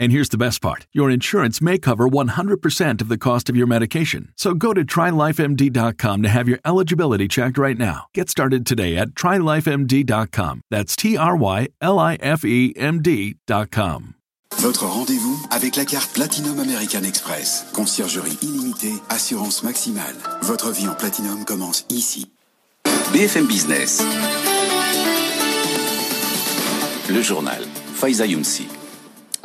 And here's the best part your insurance may cover 100% of the cost of your medication. So go to trylifemd.com to have your eligibility checked right now. Get started today at trylifemd.com. That's T R Y L I F E M D.com. Votre rendez-vous avec la carte Platinum American Express. Conciergerie illimitée, assurance maximale. Votre vie en Platinum commence ici. BFM Business. Le journal. Faiza Younsi.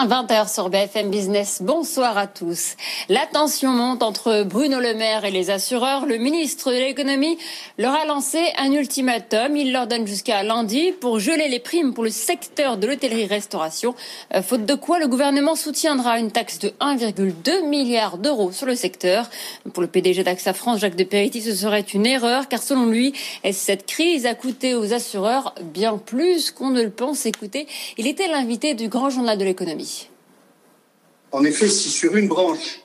20h sur BFM Business. Bonsoir à tous. La tension monte entre Bruno Le Maire et les assureurs. Le ministre de l'économie leur a lancé un ultimatum. Il leur donne jusqu'à lundi pour geler les primes pour le secteur de l'hôtellerie-restauration. Euh, faute de quoi, le gouvernement soutiendra une taxe de 1,2 milliard d'euros sur le secteur. Pour le PDG d'AXA France, Jacques de Peritti, ce serait une erreur car selon lui, cette crise a coûté aux assureurs bien plus qu'on ne le pense. Écoutez, il était l'invité du grand journal de l'économie. En effet, si sur une branche,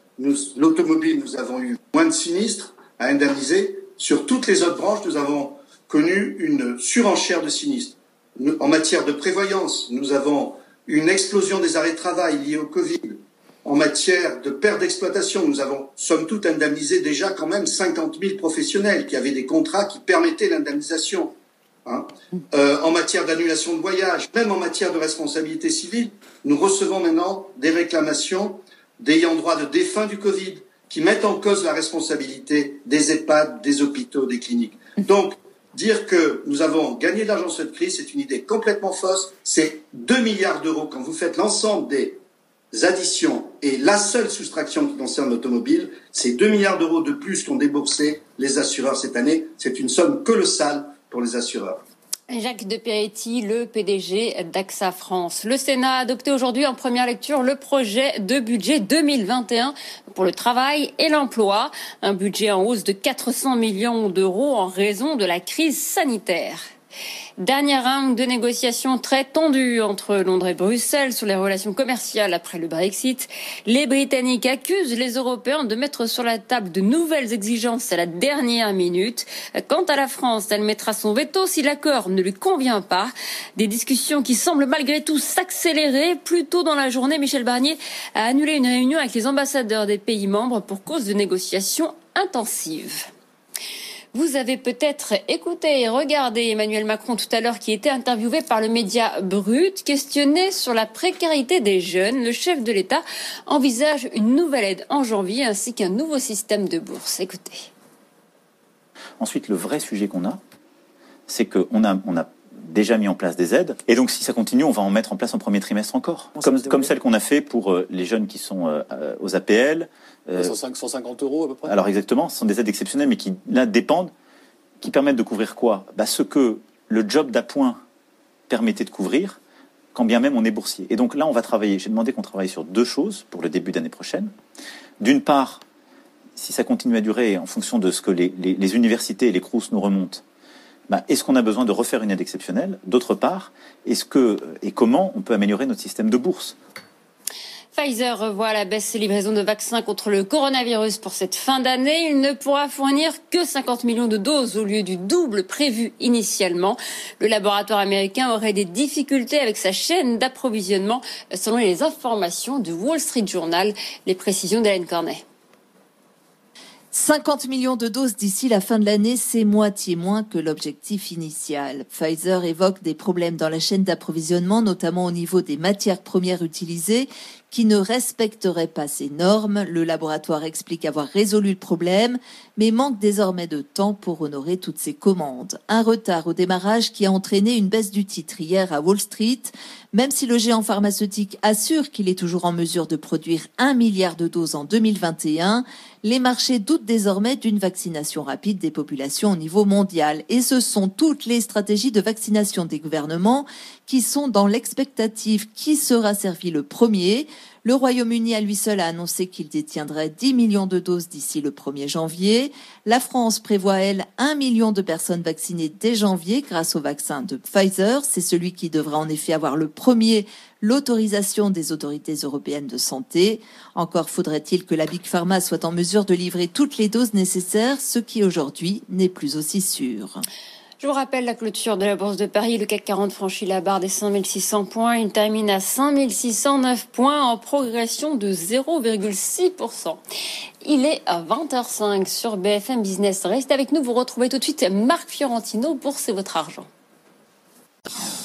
l'automobile, nous avons eu moins de sinistres à indemniser, sur toutes les autres branches, nous avons connu une surenchère de sinistres. En matière de prévoyance, nous avons une explosion des arrêts de travail liés au Covid. En matière de perte d'exploitation, nous avons, somme toute, indemnisé déjà quand même 50 000 professionnels qui avaient des contrats qui permettaient l'indemnisation. Hein. Euh, en matière d'annulation de voyage, même en matière de responsabilité civile, nous recevons maintenant des réclamations d'ayant droit de défunts du Covid qui mettent en cause la responsabilité des EHPAD, des hôpitaux, des cliniques. Donc, dire que nous avons gagné de l'argent sur cette crise, c'est une idée complètement fausse. C'est 2 milliards d'euros quand vous faites l'ensemble des additions et la seule soustraction qui concerne l'automobile, c'est 2 milliards d'euros de plus qu'ont déboursé les assureurs cette année. C'est une somme colossale pour les assureurs. Jacques de Peretti, le PDG d'AXA France. Le Sénat a adopté aujourd'hui en première lecture le projet de budget 2021 pour le travail et l'emploi. Un budget en hausse de 400 millions d'euros en raison de la crise sanitaire. Dernier round de négociations très tendues entre Londres et Bruxelles sur les relations commerciales après le Brexit. Les Britanniques accusent les Européens de mettre sur la table de nouvelles exigences à la dernière minute. Quant à la France, elle mettra son veto si l'accord ne lui convient pas. Des discussions qui semblent malgré tout s'accélérer. Plus tôt dans la journée, Michel Barnier a annulé une réunion avec les ambassadeurs des pays membres pour cause de négociations intensives. Vous avez peut-être écouté et regardé Emmanuel Macron tout à l'heure qui était interviewé par le média Brut, questionné sur la précarité des jeunes. Le chef de l'État envisage une nouvelle aide en janvier ainsi qu'un nouveau système de bourse. Écoutez. Ensuite, le vrai sujet qu'on a, c'est qu'on a, on déjà mis en place des aides. Et donc, si ça continue, on va en mettre en place en premier trimestre encore. Comme, comme celle qu'on a fait pour euh, les jeunes qui sont euh, aux APL. 150 euros à peu près Alors, exactement. Ce sont des aides exceptionnelles, mais qui, là, dépendent, qui permettent de couvrir quoi? Bah, Ce que le job d'appoint permettait de couvrir, quand bien même on est boursier. Et donc là, on va travailler. J'ai demandé qu'on travaille sur deux choses pour le début d'année prochaine. D'une part, si ça continue à durer en fonction de ce que les, les, les universités et les CRUS nous remontent, bah, est-ce qu'on a besoin de refaire une aide exceptionnelle? D'autre part, est-ce que et comment on peut améliorer notre système de bourse? Pfizer revoit la baisse ses livraisons de vaccins contre le coronavirus pour cette fin d'année. Il ne pourra fournir que 50 millions de doses au lieu du double prévu initialement. Le laboratoire américain aurait des difficultés avec sa chaîne d'approvisionnement selon les informations du Wall Street Journal. Les précisions d'Hélène Cornet. 50 millions de doses d'ici la fin de l'année, c'est moitié moins que l'objectif initial. Pfizer évoque des problèmes dans la chaîne d'approvisionnement, notamment au niveau des matières premières utilisées, qui ne respecteraient pas ces normes. Le laboratoire explique avoir résolu le problème, mais manque désormais de temps pour honorer toutes ces commandes. Un retard au démarrage qui a entraîné une baisse du titre hier à Wall Street, même si le géant pharmaceutique assure qu'il est toujours en mesure de produire un milliard de doses en 2021, les marchés doutent désormais d'une vaccination rapide des populations au niveau mondial. Et ce sont toutes les stratégies de vaccination des gouvernements qui sont dans l'expectative qui sera servi le premier. Le Royaume-Uni à lui seul a annoncé qu'il détiendrait 10 millions de doses d'ici le 1er janvier. La France prévoit, elle, 1 million de personnes vaccinées dès janvier grâce au vaccin de Pfizer. C'est celui qui devra en effet avoir le premier l'autorisation des autorités européennes de santé. Encore faudrait-il que la Big Pharma soit en mesure de livrer toutes les doses nécessaires, ce qui aujourd'hui n'est plus aussi sûr. Je vous rappelle la clôture de la Bourse de Paris. Le CAC 40 franchit la barre des 5600 points. Il termine à 5609 points en progression de 0,6%. Il est à 20h05 sur BFM Business. Restez avec nous. Vous retrouvez tout de suite Marc Fiorentino. Bourse et votre argent.